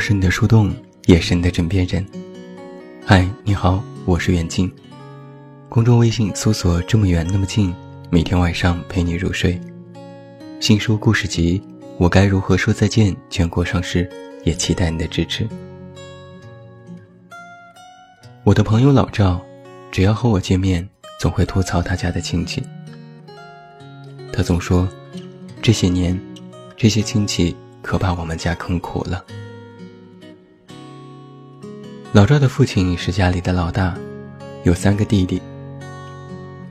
是你的树洞，也是你的枕边人。嗨，你好，我是远近。公众微信搜索“这么远那么近”，每天晚上陪你入睡。新书故事集《我该如何说再见》全国上市，也期待你的支持。我的朋友老赵，只要和我见面，总会吐槽他家的亲戚。他总说，这些年，这些亲戚可把我们家坑苦了。老赵的父亲是家里的老大，有三个弟弟。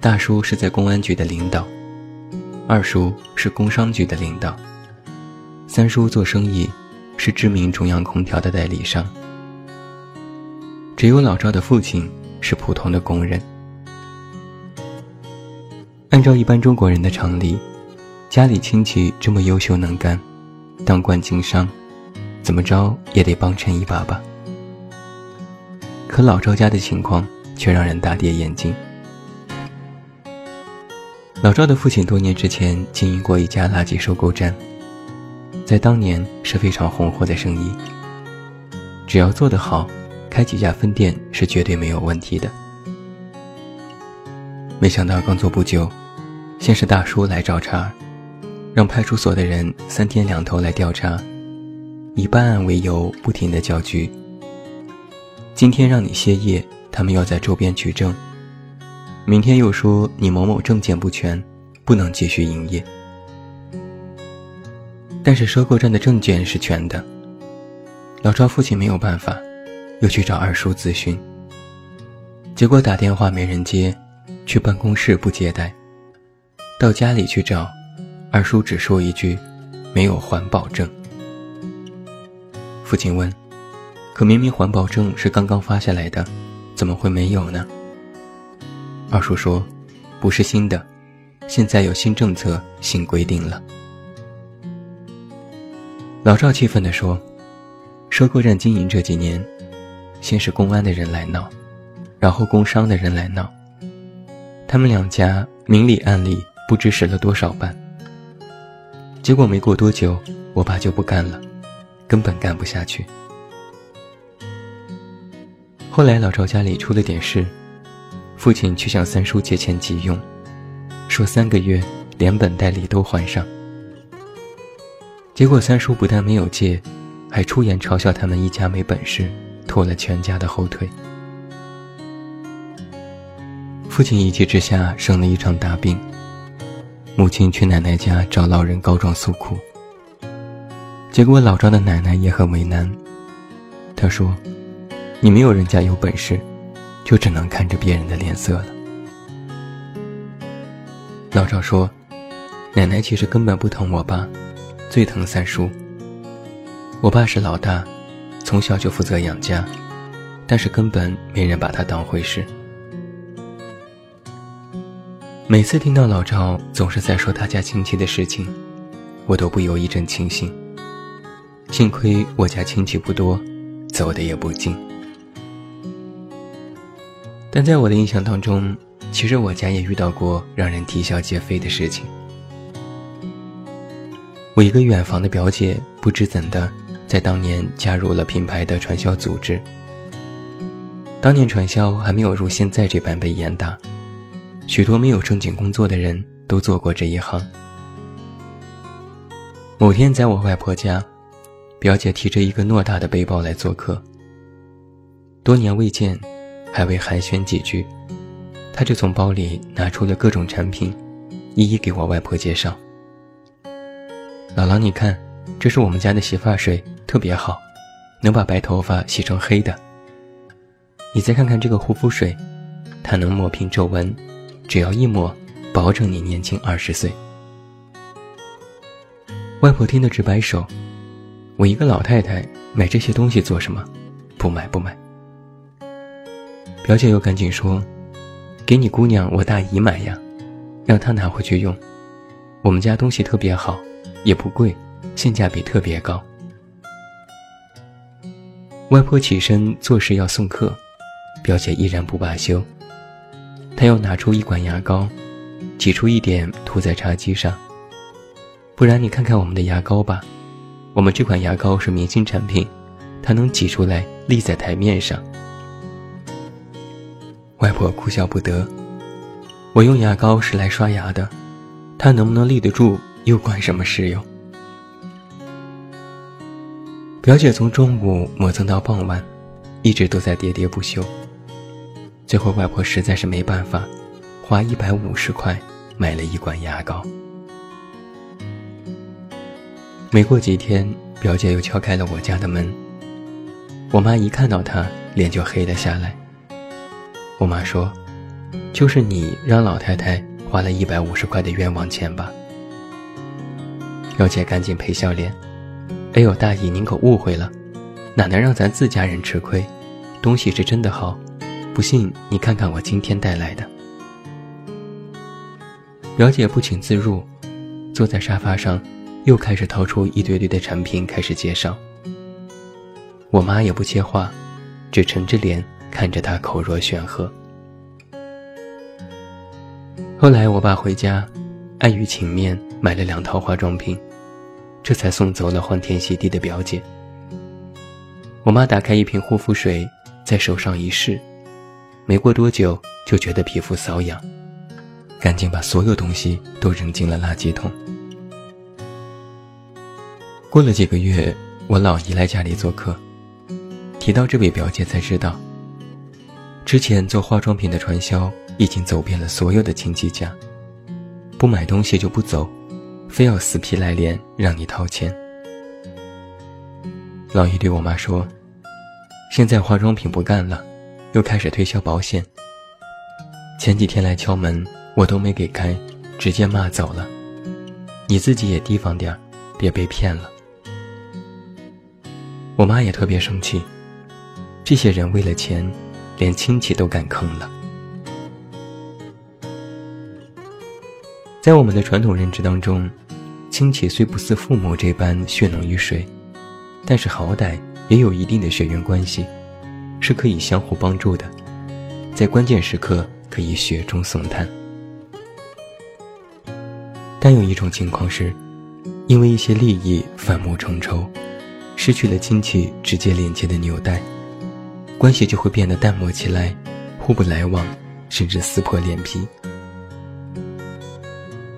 大叔是在公安局的领导，二叔是工商局的领导，三叔做生意，是知名中央空调的代理商。只有老赵的父亲是普通的工人。按照一般中国人的常理，家里亲戚这么优秀能干，当官经商，怎么着也得帮衬一把吧。可老赵家的情况却让人大跌眼镜。老赵的父亲多年之前经营过一家垃圾收购站，在当年是非常红火的生意。只要做得好，开几家分店是绝对没有问题的。没想到刚做不久，先是大叔来找茬，让派出所的人三天两头来调查，以办案为由不停的叫局。今天让你歇业，他们要在周边取证；明天又说你某某证件不全，不能继续营业。但是收购站的证件是全的。老赵父亲没有办法，又去找二叔咨询。结果打电话没人接，去办公室不接待，到家里去找，二叔只说一句：“没有环保证。”父亲问。可明明环保证是刚刚发下来的，怎么会没有呢？二叔说：“不是新的，现在有新政策、新规定了。”老赵气愤地说：“收购站经营这几年，先是公安的人来闹，然后工商的人来闹，他们两家明里暗里不知使了多少绊。结果没过多久，我爸就不干了，根本干不下去。”后来老赵家里出了点事，父亲去向三叔借钱急用，说三个月连本带利都还上。结果三叔不但没有借，还出言嘲笑他们一家没本事，拖了全家的后腿。父亲一气之下生了一场大病，母亲去奶奶家找老人告状诉苦。结果老赵的奶奶也很为难，她说。你没有人家有本事，就只能看着别人的脸色了。老赵说：“奶奶其实根本不疼我爸，最疼三叔。我爸是老大，从小就负责养家，但是根本没人把他当回事。每次听到老赵总是在说他家亲戚的事情，我都不由一阵庆幸。幸亏我家亲戚不多，走的也不近。”但在我的印象当中，其实我家也遇到过让人啼笑皆非的事情。我一个远房的表姐不知怎的，在当年加入了品牌的传销组织。当年传销还没有如现在这般被严打，许多没有正经工作的人都做过这一行。某天在我外婆家，表姐提着一个偌大的背包来做客，多年未见。还未寒暄几句，他就从包里拿出了各种产品，一一给我外婆介绍。姥姥，你看，这是我们家的洗发水，特别好，能把白头发洗成黑的。你再看看这个护肤水，它能抹平皱纹，只要一抹，保证你年轻二十岁。外婆听得直摆手，我一个老太太买这些东西做什么？不买不买。表姐又赶紧说：“给你姑娘我大姨买呀，让她拿回去用。我们家东西特别好，也不贵，性价比特别高。”外婆起身做事要送客，表姐依然不罢休。她又拿出一管牙膏，挤出一点涂在茶几上。不然你看看我们的牙膏吧，我们这款牙膏是明星产品，它能挤出来立在台面上。外婆哭笑不得。我用牙膏是来刷牙的，他能不能立得住又关什么事哟？表姐从中午磨蹭到傍晚，一直都在喋喋不休。最后外婆实在是没办法，花一百五十块买了一管牙膏。没过几天，表姐又敲开了我家的门。我妈一看到她，脸就黑了下来。我妈说：“就是你让老太太花了一百五十块的冤枉钱吧？”表姐赶紧赔笑脸：“哎呦，大姨您可误会了，哪能让咱自家人吃亏？东西是真的好，不信你看看我今天带来的。”表姐不请自入，坐在沙发上。又开始掏出一堆堆的产品，开始介绍。我妈也不接话，只沉着脸看着他口若悬河。后来我爸回家，碍于情面，买了两套化妆品，这才送走了欢天喜地的表姐。我妈打开一瓶护肤水，在手上一试，没过多久就觉得皮肤瘙痒，赶紧把所有东西都扔进了垃圾桶。过了几个月，我老姨来家里做客，提到这位表姐才知道，之前做化妆品的传销已经走遍了所有的亲戚家，不买东西就不走，非要死皮赖脸让你掏钱。老姨对我妈说：“现在化妆品不干了，又开始推销保险。前几天来敲门，我都没给开，直接骂走了。你自己也提防点别被骗了。”我妈也特别生气，这些人为了钱，连亲戚都敢坑了。在我们的传统认知当中，亲戚虽不似父母这般血浓于水，但是好歹也有一定的血缘关系，是可以相互帮助的，在关键时刻可以雪中送炭。但有一种情况是，因为一些利益反目成仇。失去了亲戚直接连接的纽带，关系就会变得淡漠起来，互不来往，甚至撕破脸皮。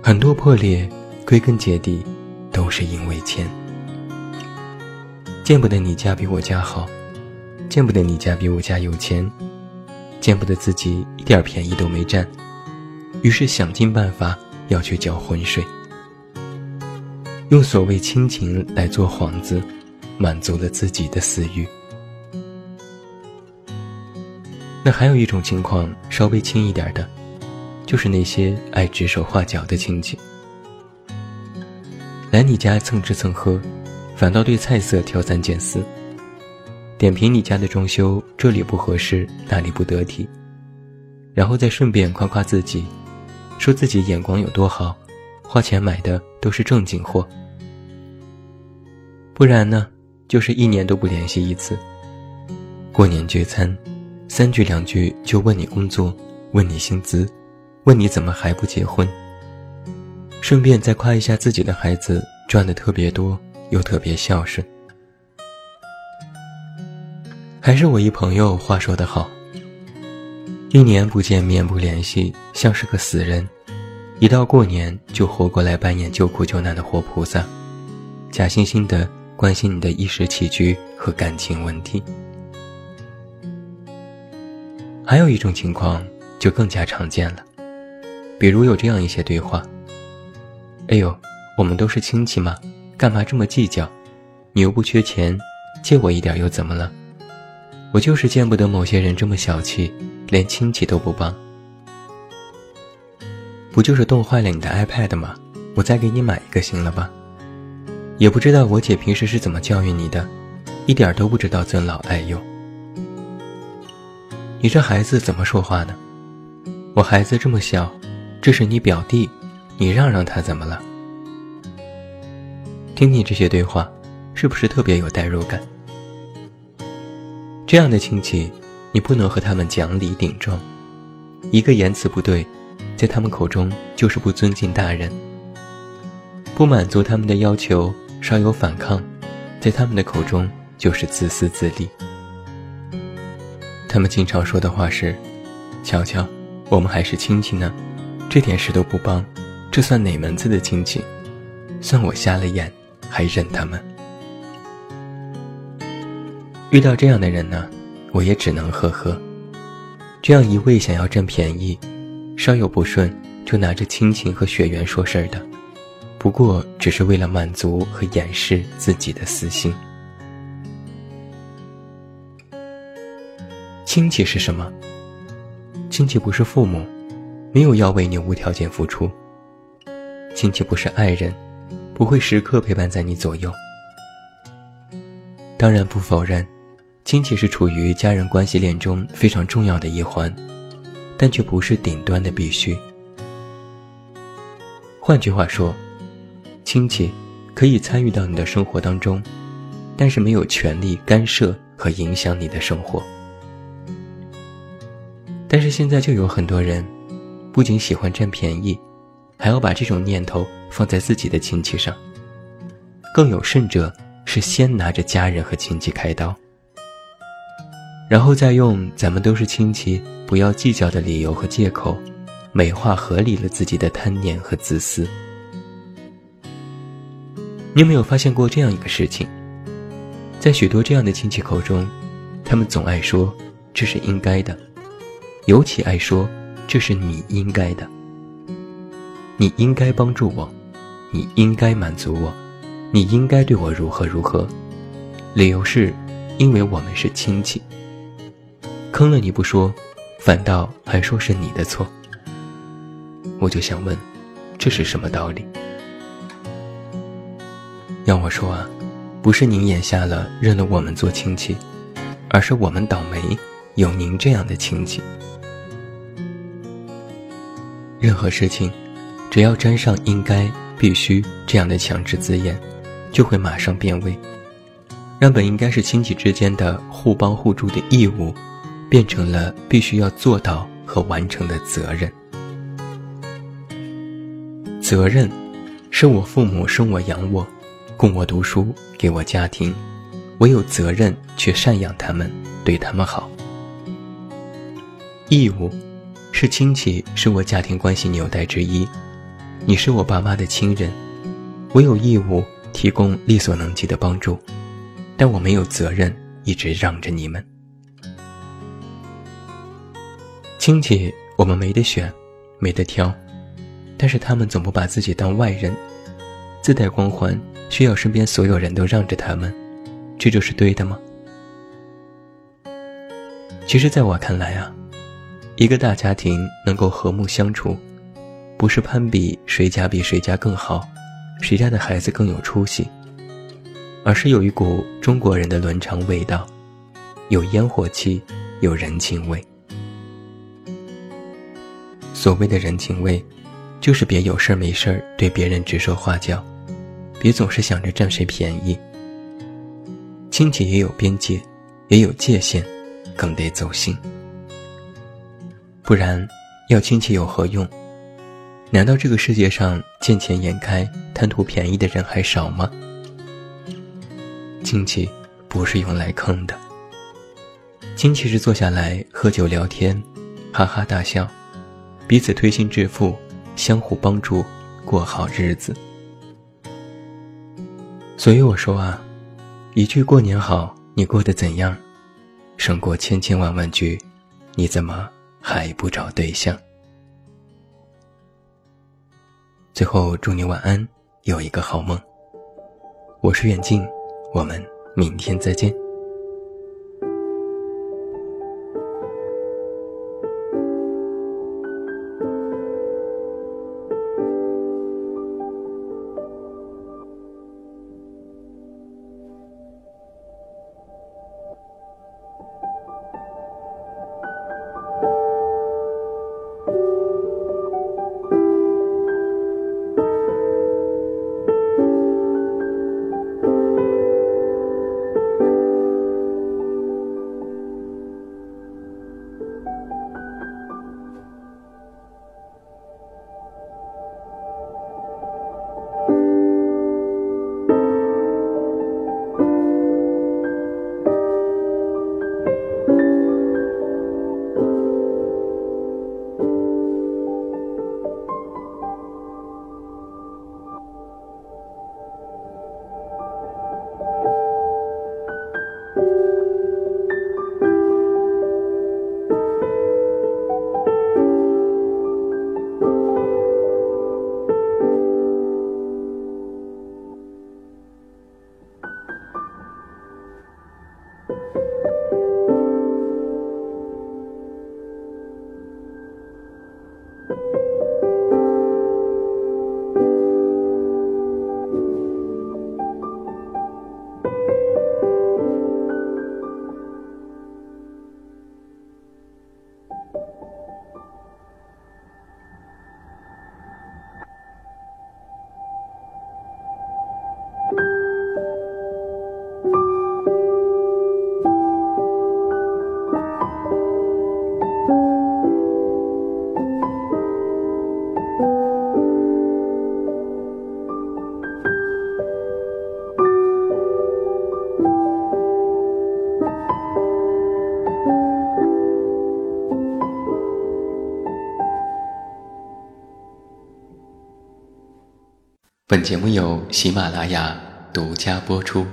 很多破裂，归根结底，都是因为钱。见不得你家比我家好，见不得你家比我家有钱，见不得自己一点便宜都没占，于是想尽办法要去搅浑水，用所谓亲情来做幌子。满足了自己的私欲。那还有一种情况稍微轻一点的，就是那些爱指手画脚的亲戚，来你家蹭吃蹭喝，反倒对菜色挑三拣四，点评你家的装修这里不合适，那里不得体，然后再顺便夸夸自己，说自己眼光有多好，花钱买的都是正经货。不然呢？就是一年都不联系一次。过年聚餐，三句两句就问你工作，问你薪资，问你怎么还不结婚。顺便再夸一下自己的孩子赚的特别多，又特别孝顺。还是我一朋友话说得好：一年不见面不联系，像是个死人；一到过年就活过来扮演救苦救难的活菩萨，假惺惺的。关心你的衣食起居和感情问题，还有一种情况就更加常见了，比如有这样一些对话：“哎呦，我们都是亲戚嘛，干嘛这么计较？你又不缺钱，借我一点又怎么了？我就是见不得某些人这么小气，连亲戚都不帮。不就是冻坏了你的 iPad 吗？我再给你买一个行了吧？”也不知道我姐平时是怎么教育你的，一点都不知道尊老爱幼。你这孩子怎么说话呢？我孩子这么小，这是你表弟，你让让他怎么了？听听这些对话，是不是特别有代入感？这样的亲戚，你不能和他们讲理顶撞，一个言辞不对，在他们口中就是不尊敬大人，不满足他们的要求。稍有反抗，在他们的口中就是自私自利。他们经常说的话是：“瞧瞧，我们还是亲戚呢，这点事都不帮，这算哪门子的亲戚？算我瞎了眼，还认他们。”遇到这样的人呢，我也只能呵呵。这样一味想要占便宜，稍有不顺就拿着亲情和血缘说事儿的，不过只是为了满足和掩饰自己的私心。亲戚是什么？亲戚不是父母，没有要为你无条件付出。亲戚不是爱人，不会时刻陪伴在你左右。当然不否认，亲戚是处于家人关系链中非常重要的一环，但却不是顶端的必须。换句话说，亲戚可以参与到你的生活当中，但是没有权利干涉和影响你的生活。但是现在就有很多人，不仅喜欢占便宜，还要把这种念头放在自己的亲戚上。更有甚者，是先拿着家人和亲戚开刀，然后再用“咱们都是亲戚，不要计较”的理由和借口，美化合理了自己的贪念和自私。你有没有发现过这样一个事情？在许多这样的亲戚口中，他们总爱说这是应该的。尤其爱说：“这是你应该的，你应该帮助我，你应该满足我，你应该对我如何如何。”理由是，因为我们是亲戚。坑了你不说，反倒还说是你的错。我就想问，这是什么道理？要我说啊，不是您眼瞎了认了我们做亲戚，而是我们倒霉，有您这样的亲戚。任何事情，只要沾上“应该”“必须”这样的强制字眼，就会马上变味，让本应该是亲戚之间的互帮互助的义务，变成了必须要做到和完成的责任。责任，是我父母生我养我，供我读书，给我家庭，我有责任去赡养他们，对他们好。义务。是亲戚，是我家庭关系纽带之一。你是我爸妈的亲人，我有义务提供力所能及的帮助，但我没有责任一直让着你们。亲戚，我们没得选，没得挑，但是他们总不把自己当外人，自带光环，需要身边所有人都让着他们，这就是对的吗？其实，在我看来啊。一个大家庭能够和睦相处，不是攀比谁家比谁家更好，谁家的孩子更有出息，而是有一股中国人的伦常味道，有烟火气，有人情味。所谓的人情味，就是别有事儿没事儿对别人指手画脚，别总是想着占谁便宜。亲戚也有边界，也有界限，更得走心。不然，要亲戚有何用？难道这个世界上见钱眼开、贪图便宜的人还少吗？亲戚不是用来坑的，亲戚是坐下来喝酒聊天，哈哈大笑，彼此推心置腹，相互帮助，过好日子。所以我说啊，一句过年好，你过得怎样，胜过千千万万句，你怎么？还不找对象。最后祝你晚安，有一个好梦。我是远近，我们明天再见。本节目由喜马拉雅独家播出。